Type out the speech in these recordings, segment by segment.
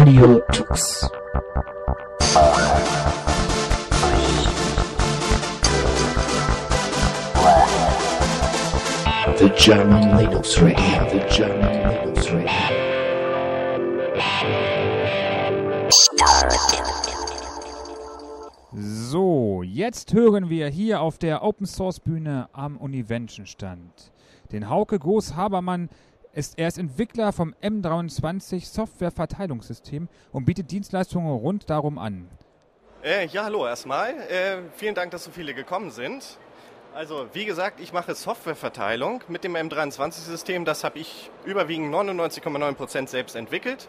Radio Tux. The German Linux Radio, the German Linux Radio. So, jetzt hören wir hier auf der Open Source Bühne am Univention Stand den Hauke Groß Habermann. Ist, er ist Entwickler vom M23 Softwareverteilungssystem und bietet Dienstleistungen rund darum an. Äh, ja, hallo erstmal. Äh, vielen Dank, dass so viele gekommen sind. Also, wie gesagt, ich mache Softwareverteilung mit dem M23-System. Das habe ich überwiegend 99,9% selbst entwickelt.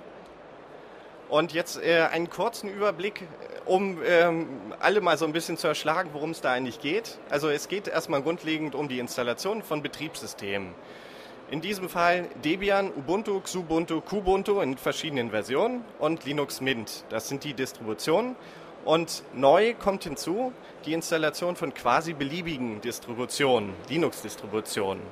Und jetzt äh, einen kurzen Überblick, um ähm, alle mal so ein bisschen zu erschlagen, worum es da eigentlich geht. Also es geht erstmal grundlegend um die Installation von Betriebssystemen. In diesem Fall Debian, Ubuntu, Xubuntu, Kubuntu in verschiedenen Versionen und Linux Mint. Das sind die Distributionen. Und neu kommt hinzu die Installation von quasi beliebigen Distributionen, Linux-Distributionen.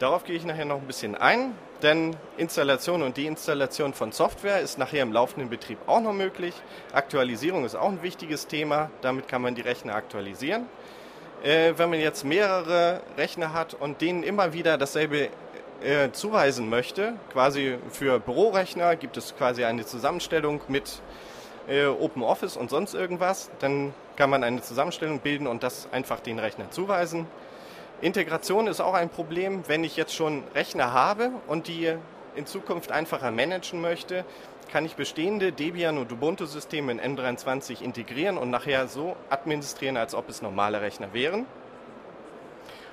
Darauf gehe ich nachher noch ein bisschen ein, denn Installation und Deinstallation von Software ist nachher im laufenden Betrieb auch noch möglich. Aktualisierung ist auch ein wichtiges Thema, damit kann man die Rechner aktualisieren. Äh, wenn man jetzt mehrere Rechner hat und denen immer wieder dasselbe äh, zuweisen möchte, quasi für Bürorechner gibt es quasi eine Zusammenstellung mit äh, OpenOffice und sonst irgendwas, dann kann man eine Zusammenstellung bilden und das einfach den Rechner zuweisen. Integration ist auch ein Problem, wenn ich jetzt schon Rechner habe und die in Zukunft einfacher managen möchte, kann ich bestehende Debian und Ubuntu-Systeme in M23 integrieren und nachher so administrieren, als ob es normale Rechner wären.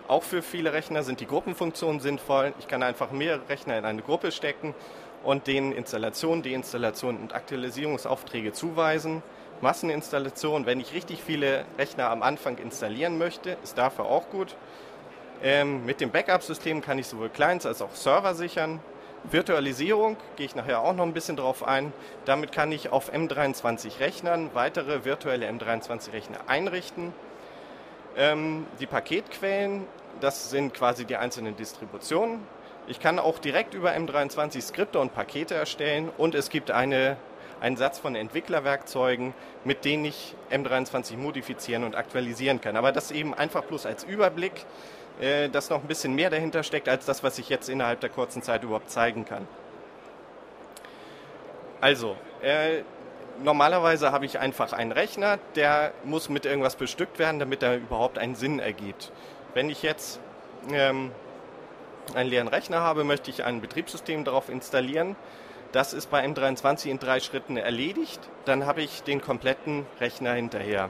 Auch für viele Rechner sind die Gruppenfunktionen sinnvoll. Ich kann einfach mehrere Rechner in eine Gruppe stecken und denen Installation, Deinstallation und Aktualisierungsaufträge zuweisen. Masseninstallation, wenn ich richtig viele Rechner am Anfang installieren möchte, ist dafür auch gut. Ähm, mit dem Backup-System kann ich sowohl Clients als auch Server sichern. Virtualisierung gehe ich nachher auch noch ein bisschen drauf ein. Damit kann ich auf M23 Rechnern weitere virtuelle M23 Rechner einrichten. Ähm, die Paketquellen, das sind quasi die einzelnen Distributionen. Ich kann auch direkt über M23 Skripte und Pakete erstellen und es gibt eine, einen Satz von Entwicklerwerkzeugen, mit denen ich M23 modifizieren und aktualisieren kann. Aber das eben einfach bloß als Überblick äh, dass noch ein bisschen mehr dahinter steckt, als das, was ich jetzt innerhalb der kurzen Zeit überhaupt zeigen kann. Also, äh, normalerweise habe ich einfach einen Rechner, der muss mit irgendwas bestückt werden, damit er überhaupt einen Sinn ergibt. Wenn ich jetzt ähm, einen leeren Rechner habe, möchte ich ein Betriebssystem darauf installieren. Das ist bei M23 in drei Schritten erledigt. Dann habe ich den kompletten Rechner hinterher.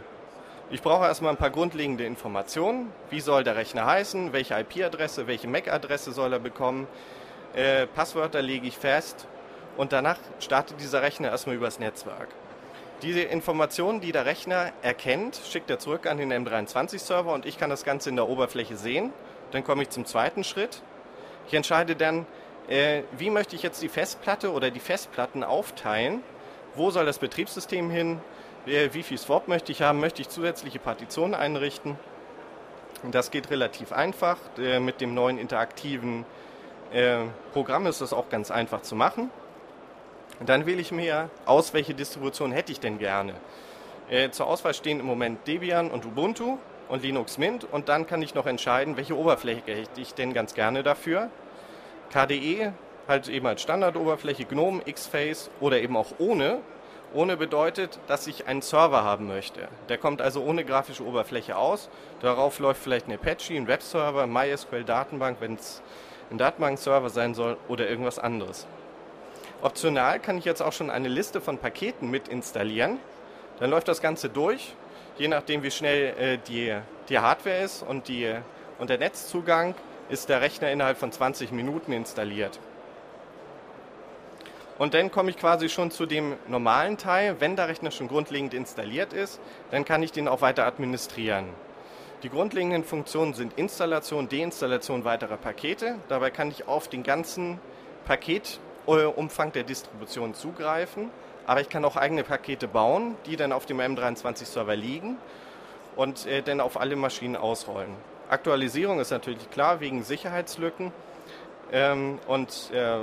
Ich brauche erstmal ein paar grundlegende Informationen. Wie soll der Rechner heißen? Welche IP-Adresse, welche MAC-Adresse soll er bekommen? Äh, Passwörter lege ich fest und danach startet dieser Rechner erstmal übers Netzwerk. Diese Informationen, die der Rechner erkennt, schickt er zurück an den M23-Server und ich kann das Ganze in der Oberfläche sehen. Dann komme ich zum zweiten Schritt. Ich entscheide dann, äh, wie möchte ich jetzt die Festplatte oder die Festplatten aufteilen? Wo soll das Betriebssystem hin? wie viel Swap möchte ich haben, möchte ich zusätzliche Partitionen einrichten. Das geht relativ einfach. Äh, mit dem neuen interaktiven äh, Programm ist das auch ganz einfach zu machen. Dann wähle ich mir aus, welche Distribution hätte ich denn gerne. Äh, zur Auswahl stehen im Moment Debian und Ubuntu und Linux Mint und dann kann ich noch entscheiden, welche Oberfläche hätte ich denn ganz gerne dafür. KDE halt eben als Standardoberfläche, GNOME, Xface oder eben auch ohne ohne bedeutet, dass ich einen Server haben möchte. Der kommt also ohne grafische Oberfläche aus. Darauf läuft vielleicht ein Apache, ein Webserver, MySQL-Datenbank, wenn es ein Datenbankserver sein soll oder irgendwas anderes. Optional kann ich jetzt auch schon eine Liste von Paketen mit installieren. Dann läuft das Ganze durch, je nachdem wie schnell äh, die, die Hardware ist und, die, und der Netzzugang ist der Rechner innerhalb von 20 Minuten installiert. Und dann komme ich quasi schon zu dem normalen Teil. Wenn der Rechner schon grundlegend installiert ist, dann kann ich den auch weiter administrieren. Die grundlegenden Funktionen sind Installation, Deinstallation weiterer Pakete. Dabei kann ich auf den ganzen Paketumfang der Distribution zugreifen. Aber ich kann auch eigene Pakete bauen, die dann auf dem M23-Server liegen und äh, dann auf alle Maschinen ausrollen. Aktualisierung ist natürlich klar wegen Sicherheitslücken ähm, und äh,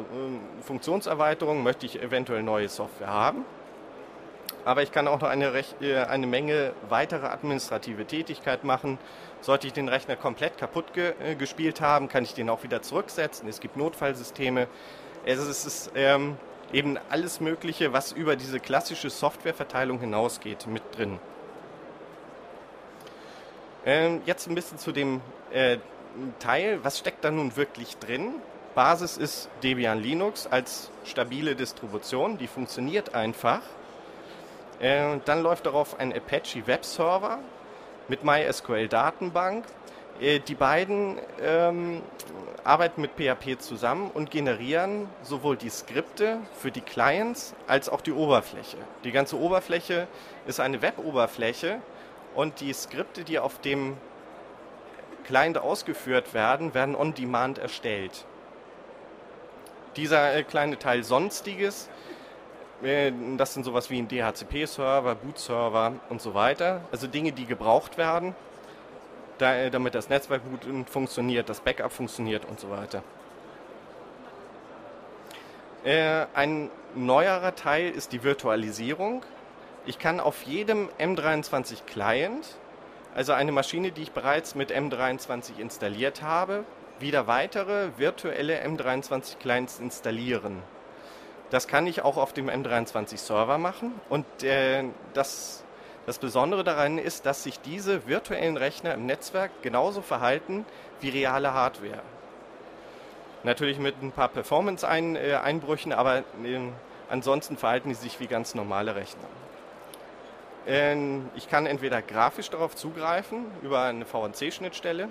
Funktionserweiterungen möchte ich eventuell neue Software haben. Aber ich kann auch noch eine, Rech äh, eine Menge weitere administrative Tätigkeit machen. Sollte ich den Rechner komplett kaputt ge äh, gespielt haben, kann ich den auch wieder zurücksetzen. Es gibt Notfallsysteme. Es ist ähm, eben alles Mögliche, was über diese klassische Softwareverteilung hinausgeht, mit drin. Ähm, jetzt ein bisschen zu dem äh, Teil. Was steckt da nun wirklich drin? Basis ist Debian Linux als stabile Distribution, die funktioniert einfach. Äh, dann läuft darauf ein Apache Webserver mit MySQL Datenbank. Äh, die beiden ähm, arbeiten mit PHP zusammen und generieren sowohl die Skripte für die Clients als auch die Oberfläche. Die ganze Oberfläche ist eine Web-Oberfläche und die Skripte, die auf dem Client ausgeführt werden, werden on demand erstellt. Dieser äh, kleine Teil Sonstiges, äh, das sind sowas wie ein DHCP-Server, Boot-Server und so weiter. Also Dinge, die gebraucht werden, äh, damit das Netzwerk gut funktioniert, das Backup funktioniert und so weiter. Ein neuerer Teil ist die Virtualisierung. Ich kann auf jedem M23 Client also eine Maschine, die ich bereits mit M23 installiert habe, wieder weitere virtuelle M23 Clients installieren. Das kann ich auch auf dem M23 Server machen und äh, das, das Besondere daran ist, dass sich diese virtuellen Rechner im Netzwerk genauso verhalten wie reale Hardware. Natürlich mit ein paar Performance-Einbrüchen, aber äh, ansonsten verhalten die sich wie ganz normale Rechner. Ähm, ich kann entweder grafisch darauf zugreifen über eine VNC-Schnittstelle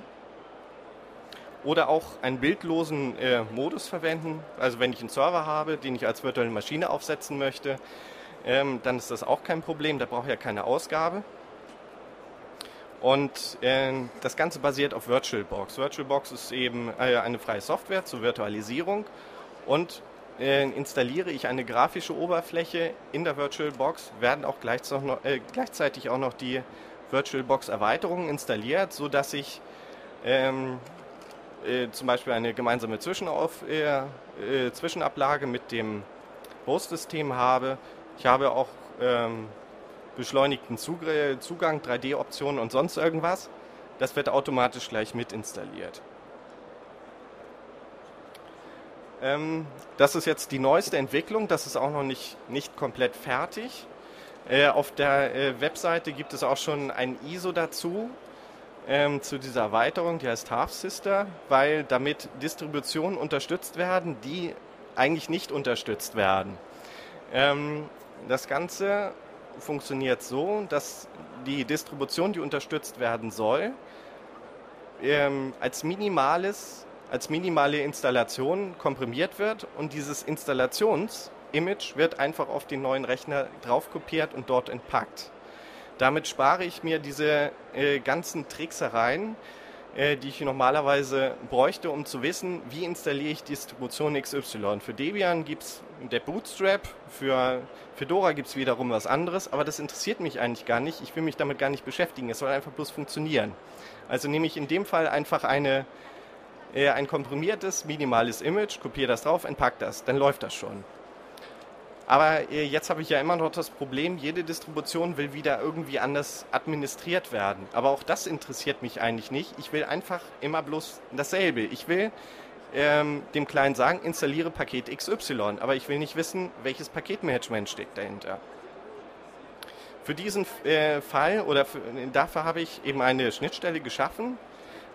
oder auch einen bildlosen äh, Modus verwenden. Also wenn ich einen Server habe, den ich als virtuelle Maschine aufsetzen möchte, ähm, dann ist das auch kein Problem. Da brauche ich ja keine Ausgabe. Und äh, das Ganze basiert auf VirtualBox. VirtualBox ist eben äh, eine freie Software zur Virtualisierung und äh, installiere ich eine grafische Oberfläche in der VirtualBox, werden auch äh, gleichzeitig auch noch die VirtualBox-Erweiterungen installiert, sodass ich ähm, äh, zum Beispiel eine gemeinsame Zwischenauf, äh, Zwischenablage mit dem Host-System habe. Ich habe auch ähm, beschleunigten Zug Zugang, 3D-Optionen und sonst irgendwas. Das wird automatisch gleich mit installiert. Ähm, das ist jetzt die neueste Entwicklung, das ist auch noch nicht, nicht komplett fertig. Äh, auf der äh, Webseite gibt es auch schon ein ISO dazu, ähm, zu dieser Erweiterung, die heißt Half Sister, weil damit Distributionen unterstützt werden, die eigentlich nicht unterstützt werden. Ähm, das Ganze funktioniert so, dass die Distribution, die unterstützt werden soll, ähm, als minimales als minimale Installation komprimiert wird und dieses Installationsimage wird einfach auf den neuen Rechner drauf kopiert und dort entpackt. Damit spare ich mir diese äh, ganzen Tricksereien, äh, die ich normalerweise bräuchte, um zu wissen, wie installiere ich Distribution XY. Für Debian gibt es der Bootstrap, für Fedora gibt es wiederum was anderes, aber das interessiert mich eigentlich gar nicht. Ich will mich damit gar nicht beschäftigen. Es soll einfach bloß funktionieren. Also nehme ich in dem Fall einfach eine äh, ein komprimiertes, minimales Image, kopiere das drauf, entpack das, dann läuft das schon. Aber äh, jetzt habe ich ja immer noch das Problem, jede Distribution will wieder irgendwie anders administriert werden. Aber auch das interessiert mich eigentlich nicht. Ich will einfach immer bloß dasselbe. Ich will ähm, dem Client sagen, installiere Paket XY, aber ich will nicht wissen, welches Paketmanagement steckt dahinter. Für diesen äh, Fall oder für, dafür habe ich eben eine Schnittstelle geschaffen,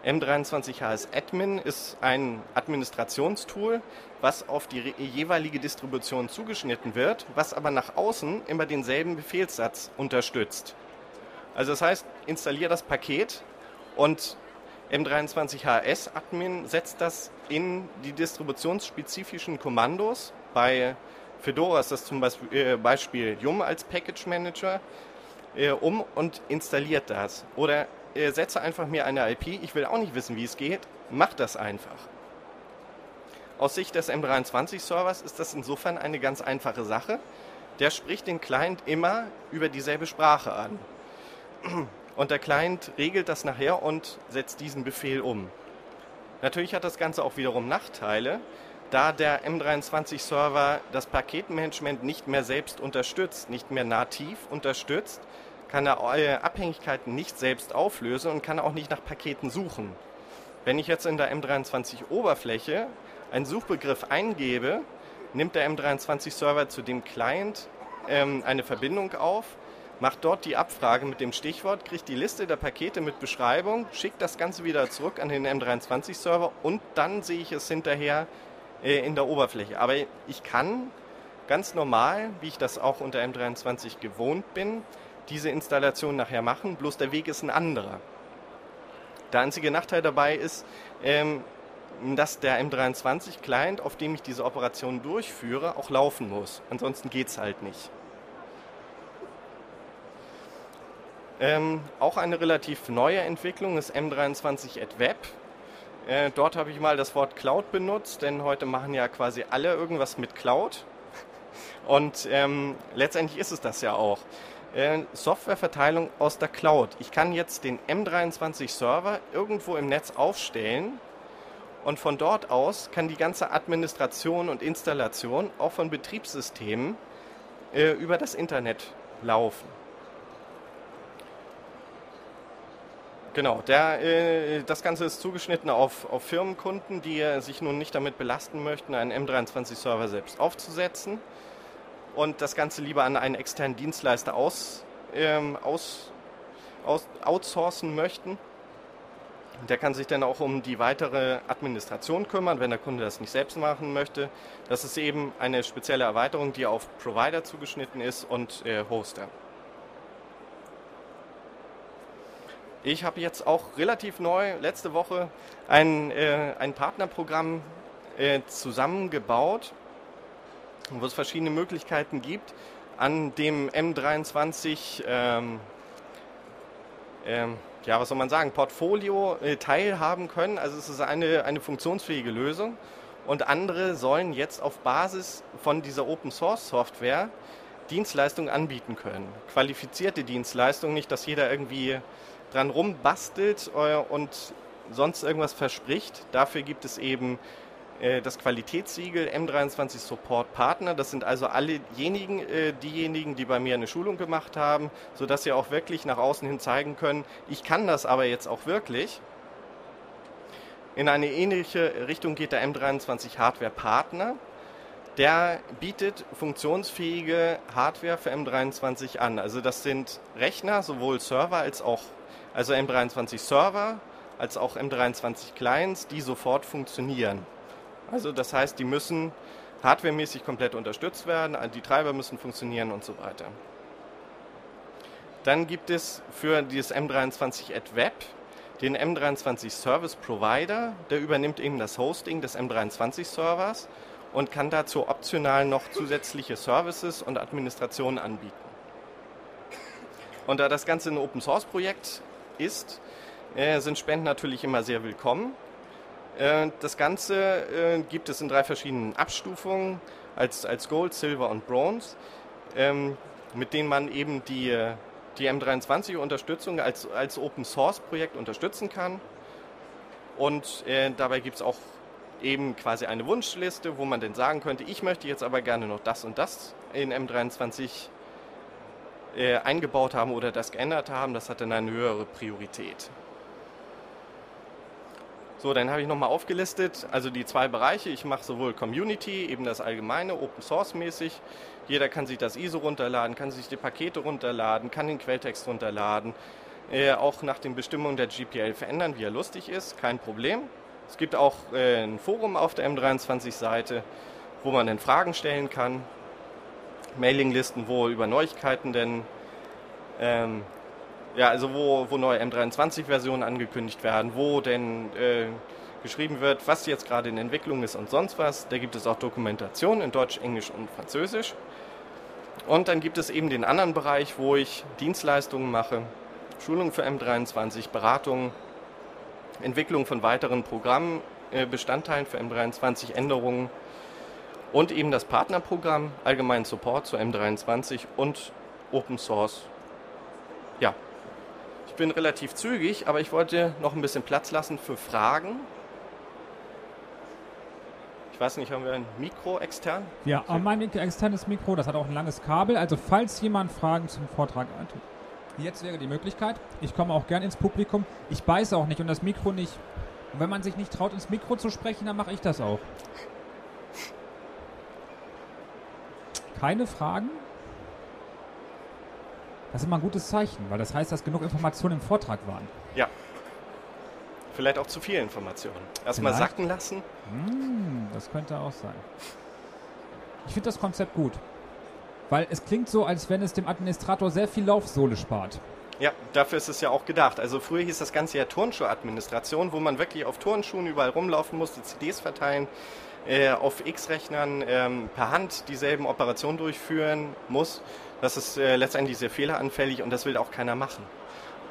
M23HS Admin ist ein Administrationstool, was auf die jeweilige Distribution zugeschnitten wird, was aber nach außen immer denselben Befehlssatz unterstützt. Also das heißt, installiere das Paket und M23HS Admin setzt das in die distributionsspezifischen Kommandos. Bei Fedora ist das zum äh, Beispiel Yum als Package Manager äh, um und installiert das. Oder äh, setze einfach mir eine IP, ich will auch nicht wissen, wie es geht, mach das einfach. Aus Sicht des M23-Servers ist das insofern eine ganz einfache Sache. Der spricht den Client immer über dieselbe Sprache an. Und der Client regelt das nachher und setzt diesen Befehl um. Natürlich hat das Ganze auch wiederum Nachteile, da der M23-Server das Paketmanagement nicht mehr selbst unterstützt, nicht mehr nativ unterstützt, kann er Abhängigkeiten nicht selbst auflösen und kann auch nicht nach Paketen suchen. Wenn ich jetzt in der M23-Oberfläche einen Suchbegriff eingebe, nimmt der M23-Server zu dem Client ähm, eine Verbindung auf, macht dort die Abfrage mit dem Stichwort, kriegt die Liste der Pakete mit Beschreibung, schickt das Ganze wieder zurück an den M23-Server und dann sehe ich es hinterher äh, in der Oberfläche. Aber ich kann ganz normal, wie ich das auch unter M23 gewohnt bin, diese Installation nachher machen, bloß der Weg ist ein anderer. Der einzige Nachteil dabei ist, ähm, dass der M23-Client, auf dem ich diese Operation durchführe, auch laufen muss. Ansonsten geht es halt nicht. Ähm, auch eine relativ neue Entwicklung ist M23 at Web. Äh, dort habe ich mal das Wort Cloud benutzt, denn heute machen ja quasi alle irgendwas mit Cloud. Und ähm, letztendlich ist es das ja auch. Äh, Softwareverteilung aus der Cloud. Ich kann jetzt den M23 Server irgendwo im Netz aufstellen und von dort aus kann die ganze Administration und Installation auch von Betriebssystemen äh, über das Internet laufen. Genau, der, äh, das Ganze ist zugeschnitten auf, auf Firmenkunden, die äh, sich nun nicht damit belasten möchten, einen M23-Server selbst aufzusetzen und das Ganze lieber an einen externen Dienstleister aus, ähm, aus, aus, outsourcen möchten. Der kann sich dann auch um die weitere Administration kümmern, wenn der Kunde das nicht selbst machen möchte. Das ist eben eine spezielle Erweiterung, die auf Provider zugeschnitten ist und äh, Hoster. Ich habe jetzt auch relativ neu letzte Woche ein, äh, ein Partnerprogramm äh, zusammengebaut, wo es verschiedene Möglichkeiten gibt, an dem M23 ähm, ähm, ja, was soll man sagen, Portfolio äh, teilhaben können. Also es ist eine, eine funktionsfähige Lösung. Und andere sollen jetzt auf Basis von dieser Open Source Software Dienstleistungen anbieten können. Qualifizierte Dienstleistungen, nicht, dass jeder irgendwie dran rumbastelt äh, und sonst irgendwas verspricht. Dafür gibt es eben äh, das Qualitätssiegel M23 Support Partner. Das sind also alle diejenigen, äh, diejenigen, die bei mir eine Schulung gemacht haben, sodass sie auch wirklich nach außen hin zeigen können, ich kann das aber jetzt auch wirklich. In eine ähnliche Richtung geht der M23 Hardware Partner. Der bietet funktionsfähige Hardware für M23 an. Also das sind Rechner, sowohl Server als auch also M23 Server als auch M23 Clients, die sofort funktionieren. Also das heißt, die müssen hardwaremäßig komplett unterstützt werden, die Treiber müssen funktionieren und so weiter. Dann gibt es für dieses M23 at Web den M23 Service Provider, der übernimmt eben das Hosting des M23 Servers und kann dazu optional noch zusätzliche Services und Administrationen anbieten. Und da das Ganze ein Open Source Projekt ist, äh, sind Spenden natürlich immer sehr willkommen. Äh, das Ganze äh, gibt es in drei verschiedenen Abstufungen als, als Gold, Silver und Bronze, ähm, mit denen man eben die, die M23-Unterstützung als, als Open Source Projekt unterstützen kann. Und dabei gibt es auch eben quasi eine Wunschliste, wo man dann sagen könnte, ich möchte jetzt aber gerne noch das und das in M23 äh, eingebaut haben oder das geändert haben, das hat dann eine höhere Priorität. So, dann habe ich nochmal aufgelistet, also die zwei Bereiche. Ich mache sowohl Community, eben das allgemeine, Open Source mäßig. Jeder kann sich das ISO runterladen, kann sich die Pakete runterladen, kann den Quelltext runterladen. Äh, auch nach den Bestimmungen der GPL verändern, wie er lustig ist, kein Problem. Es gibt auch äh, ein Forum auf der M23-Seite, wo man dann Fragen stellen kann. Mailinglisten, wo über Neuigkeiten denn, ähm, ja, also wo, wo neue M23-Versionen angekündigt werden, wo denn äh, geschrieben wird, was jetzt gerade in Entwicklung ist und sonst was. Da gibt es auch Dokumentation in Deutsch, Englisch und Französisch. Und dann gibt es eben den anderen Bereich, wo ich Dienstleistungen mache, Schulung für M23, Beratung, Entwicklung von weiteren Programmen, äh, Bestandteilen für M23, Änderungen und eben das Partnerprogramm, allgemeinen Support zu M23 und Open Source. Ja, ich bin relativ zügig, aber ich wollte noch ein bisschen Platz lassen für Fragen. weiß nicht, haben wir ein Mikro extern? Ja, aber mein externes Mikro, das hat auch ein langes Kabel. Also falls jemand Fragen zum Vortrag hat, jetzt wäre die Möglichkeit. Ich komme auch gern ins Publikum. Ich beiße auch nicht und das Mikro nicht. Und wenn man sich nicht traut, ins Mikro zu sprechen, dann mache ich das auch. Keine Fragen? Das ist immer ein gutes Zeichen, weil das heißt, dass genug Informationen im Vortrag waren. Ja. Vielleicht auch zu viel Informationen. Erstmal sacken lassen. Hm, das könnte auch sein. Ich finde das Konzept gut. Weil es klingt so, als wenn es dem Administrator sehr viel Laufsohle spart. Ja, dafür ist es ja auch gedacht. Also früher hieß das Ganze ja Turnschuhadministration, wo man wirklich auf Turnschuhen überall rumlaufen musste, CDs verteilen, äh, auf X-Rechnern ähm, per Hand dieselben Operationen durchführen muss. Das ist äh, letztendlich sehr fehleranfällig und das will auch keiner machen.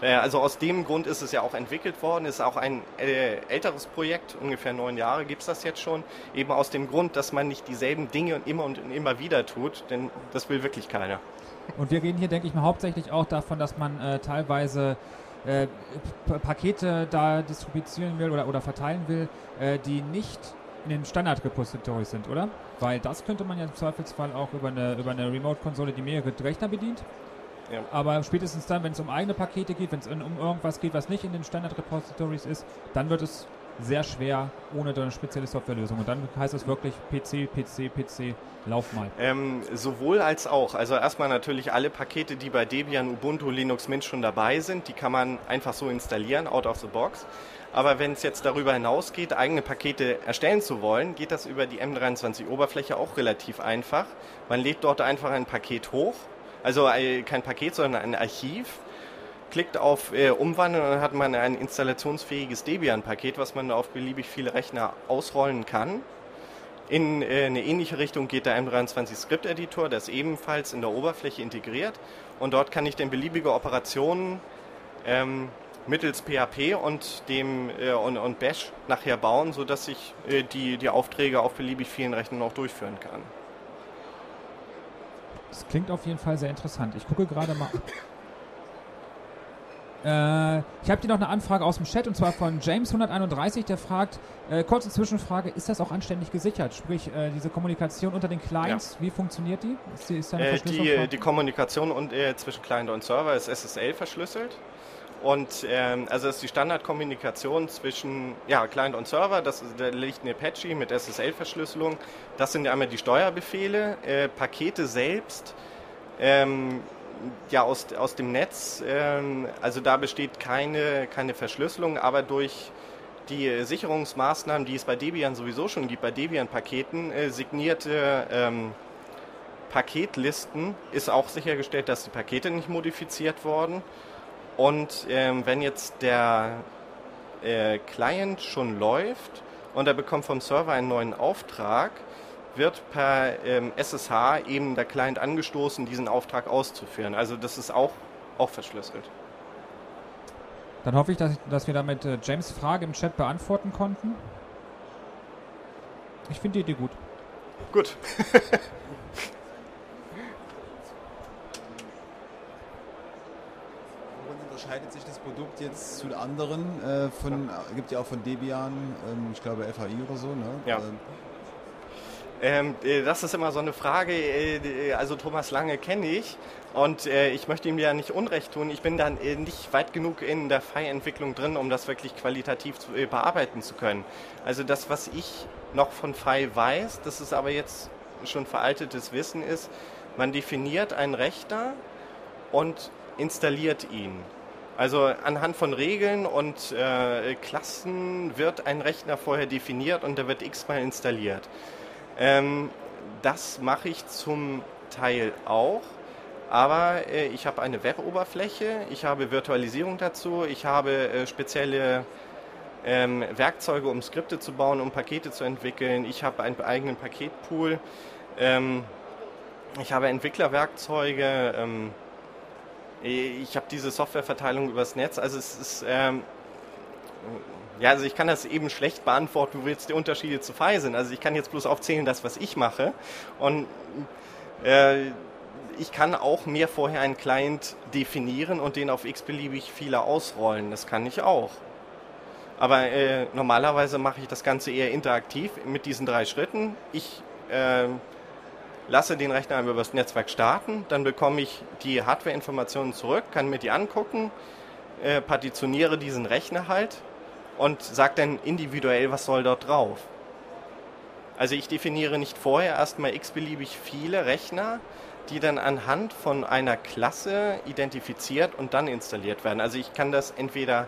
Äh, also aus dem Grund ist es ja auch entwickelt worden, ist auch ein äh, älteres Projekt, ungefähr neun Jahre gibt es das jetzt schon, eben aus dem Grund, dass man nicht dieselben Dinge immer und immer wieder tut, denn das will wirklich keiner. Und wir reden hier, denke ich mal, hauptsächlich auch davon, dass man äh, teilweise äh, Pakete da distribuieren will oder, oder verteilen will, äh, die nicht in den Standard-Repositories sind, oder? Weil das könnte man ja im Zweifelsfall auch über eine, über eine Remote-Konsole, die mehrere Rechner bedient. Ja. Aber spätestens dann, wenn es um eigene Pakete geht, wenn es um irgendwas geht, was nicht in den Standard-Repositories ist, dann wird es sehr schwer ohne eine spezielle Softwarelösung. Und dann heißt es wirklich PC, PC, PC, lauf mal. Ähm, sowohl als auch. Also erstmal natürlich alle Pakete, die bei Debian, Ubuntu, Linux, Mint schon dabei sind, die kann man einfach so installieren, out of the box. Aber wenn es jetzt darüber hinausgeht, eigene Pakete erstellen zu wollen, geht das über die M23-Oberfläche auch relativ einfach. Man lädt dort einfach ein Paket hoch, also kein Paket, sondern ein Archiv, klickt auf äh, Umwandeln und dann hat man ein installationsfähiges Debian-Paket, was man auf beliebig viele Rechner ausrollen kann. In äh, eine ähnliche Richtung geht der M23 Script Editor, der ist ebenfalls in der Oberfläche integriert und dort kann ich dann beliebige Operationen ähm, mittels PHP und dem äh, und, und Bash nachher bauen, sodass ich äh, die, die Aufträge auf beliebig vielen Rechnern auch durchführen kann. Das klingt auf jeden Fall sehr interessant. Ich gucke gerade mal. Äh, ich habe hier noch eine Anfrage aus dem Chat und zwar von James131, der fragt, äh, kurze Zwischenfrage, ist das auch anständig gesichert? Sprich, äh, diese Kommunikation unter den Clients, wie funktioniert die? Ist, die, ist Äh, die, vor- die Kommunikation und, äh, zwischen Client und Server ist SSL verschlüsselt. Und ähm, also das ist die Standardkommunikation zwischen ja, Client und Server. Das da liegt eine Apache mit SSL-Verschlüsselung. Das sind einmal die Steuerbefehle. Äh, Pakete selbst ähm, ja, aus, aus dem Netz. Ähm, also da besteht keine, keine Verschlüsselung, aber durch die Sicherungsmaßnahmen, die es bei Debian sowieso schon gibt, bei Debian-Paketen, äh, signierte ähm, Paketlisten ist auch sichergestellt, dass die Pakete nicht modifiziert wurden. Und ähm, wenn jetzt der äh, Client schon läuft und er bekommt vom Server einen neuen Auftrag, wird per ähm, SSH eben der Client angestoßen, diesen Auftrag auszuführen. Also das ist auch, auch verschlüsselt. Dann hoffe ich, dass, dass wir damit äh, James Frage im Chat beantworten konnten. Ich finde die Idee gut. Gut. unterscheidet sich das Produkt jetzt zu anderen? Äh, von, gibt ja auch von Debian, ähm, ich glaube FAI oder so, ne? Ja. Ähm, Ähm, äh, das ist immer so eine Frage. äh, Also Thomas Lange kenne ich und äh, ich möchte ihm ja nicht Unrecht tun. Ich bin dann äh, nicht weit genug in der FI-Entwicklung drin, um das wirklich qualitativ zu, äh, bearbeiten zu können. Also das, was ich noch von FI weiß, das ist aber jetzt schon veraltetes Wissen ist, man definiert einen Rechner und installiert ihn. Also anhand von Regeln und äh, Klassen wird ein Rechner vorher definiert und der wird x-mal installiert. Ähm, das mache ich zum Teil auch, aber äh, ich habe eine Web-Oberfläche, ich habe Virtualisierung dazu, ich habe äh, spezielle ähm, Werkzeuge, um Skripte zu bauen, um Pakete zu entwickeln, ich habe einen eigenen Paketpool, ähm, ich habe Entwicklerwerkzeuge, ähm, ich habe diese Softwareverteilung übers Netz, also es ist ähm, ja, also ich kann das eben schlecht beantworten, wo jetzt die Unterschiede zu FI sind. Also ich kann jetzt bloß aufzählen, das, was ich mache. Und äh, ich kann auch mir vorher einen Client definieren und den auf x-beliebig viele ausrollen. Das kann ich auch. Aber äh, normalerweise mache ich das Ganze eher interaktiv mit diesen drei Schritten. Ich äh, lasse den Rechner über das Netzwerk starten, dann bekomme ich die Hardware-Informationen zurück, kann mir die angucken, äh, partitioniere diesen Rechner halt und sage dann individuell, was soll dort drauf. Also ich definiere nicht vorher erstmal x-beliebig viele Rechner, die dann anhand von einer Klasse identifiziert und dann installiert werden. Also ich kann das entweder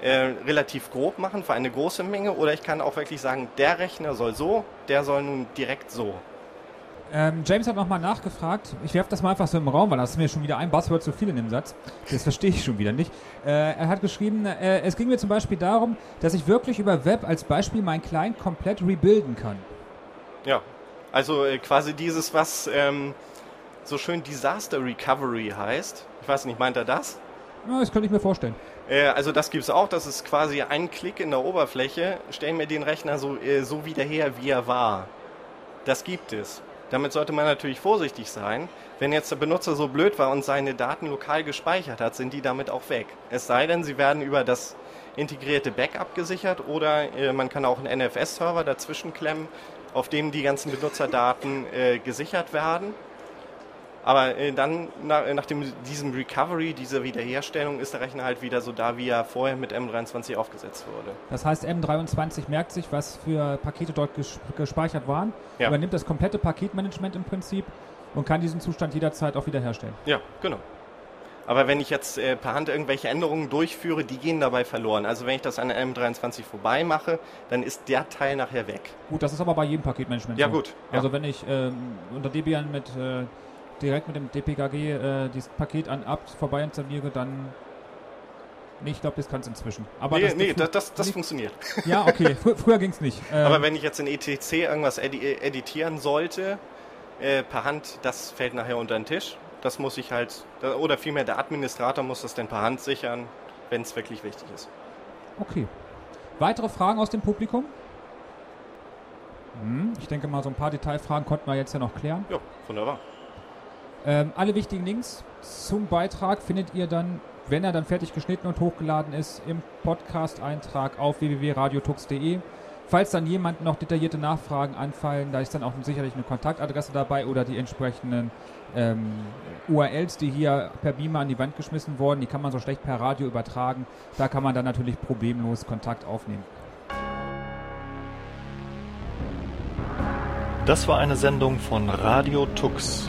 äh, relativ grob machen für eine große Menge oder ich kann auch wirklich sagen, der Rechner soll so, der soll nun direkt so. Ähm, James hat nochmal nachgefragt. Ich werfe das mal einfach so im Raum, weil das ist mir schon wieder ein Buzzword zu viel in dem Satz. Das verstehe ich schon wieder nicht. Äh, er hat geschrieben, äh, es ging mir zum Beispiel darum, dass ich wirklich über Web als Beispiel mein Client komplett rebuilden kann. Ja, also äh, quasi dieses, was ähm, so schön Disaster Recovery heißt. Ich weiß nicht, meint er das? Ja, das könnte ich mir vorstellen. Äh, also das gibt es auch, das ist quasi ein Klick in der Oberfläche, stellen wir den Rechner so, äh, so wieder her, wie er war. Das gibt es. Damit sollte man natürlich vorsichtig sein. Wenn jetzt der Benutzer so blöd war und seine Daten lokal gespeichert hat, sind die damit auch weg. Es sei denn, sie werden über das integrierte Backup gesichert oder äh, man kann auch einen NFS-Server dazwischen klemmen, auf dem die ganzen Benutzerdaten äh, gesichert werden. Aber äh, dann, nach, nach dem, diesem Recovery, dieser Wiederherstellung, ist der Rechner halt wieder so da, wie er vorher mit M23 aufgesetzt wurde. Das heißt, M23 merkt sich, was für Pakete dort ges gespeichert waren, Ja. übernimmt das komplette Paketmanagement im Prinzip und kann diesen Zustand jederzeit auch wiederherstellen. Ja, genau. Aber wenn ich jetzt äh, per Hand irgendwelche Änderungen durchführe, die gehen dabei verloren. Also wenn ich das an der M23 vorbei mache, dann ist der Teil nachher weg. Gut, das ist aber bei jedem Paketmanagement Ja, so. gut, ja. Also wenn ich ähm, unter Debian mit äh, direkt mit dem DPKG äh, dieses Paket an apt vorbei installiere, dann Nee, ich glaube, das kann es inzwischen. Aber nee, das, nee, das, das, das funktioniert. Ja, okay. Frü früher ging es nicht. Ähm, Aber wenn ich jetzt in ETC irgendwas edi äh, editieren sollte, äh, per Hand, das fällt nachher unter den Tisch. Das muss ich halt, da- oder vielmehr der Administrator muss das dann per Hand sichern, wenn es wirklich wichtig ist. Okay. Weitere Fragen aus dem Publikum? Hm, ich denke mal, so ein paar Detailfragen konnten wir jetzt ja noch klären. Ja, wunderbar. Ähm, alle wichtigen Links zum Beitrag findet ihr dann, wenn er dann fertig geschnitten und hochgeladen ist, im Podcast-Eintrag auf www.radiotux.de. Falls dann jemand noch detaillierte Nachfragen anfallen, da ist dann auch sicherlich eine Kontaktadresse dabei oder die entsprechenden ähm, URLs, die hier per Beamer an die Wand geschmissen wurden. Die kann man so schlecht per Radio übertragen. Da kann man dann natürlich problemlos Kontakt aufnehmen. Das war eine Sendung von Radio Tux,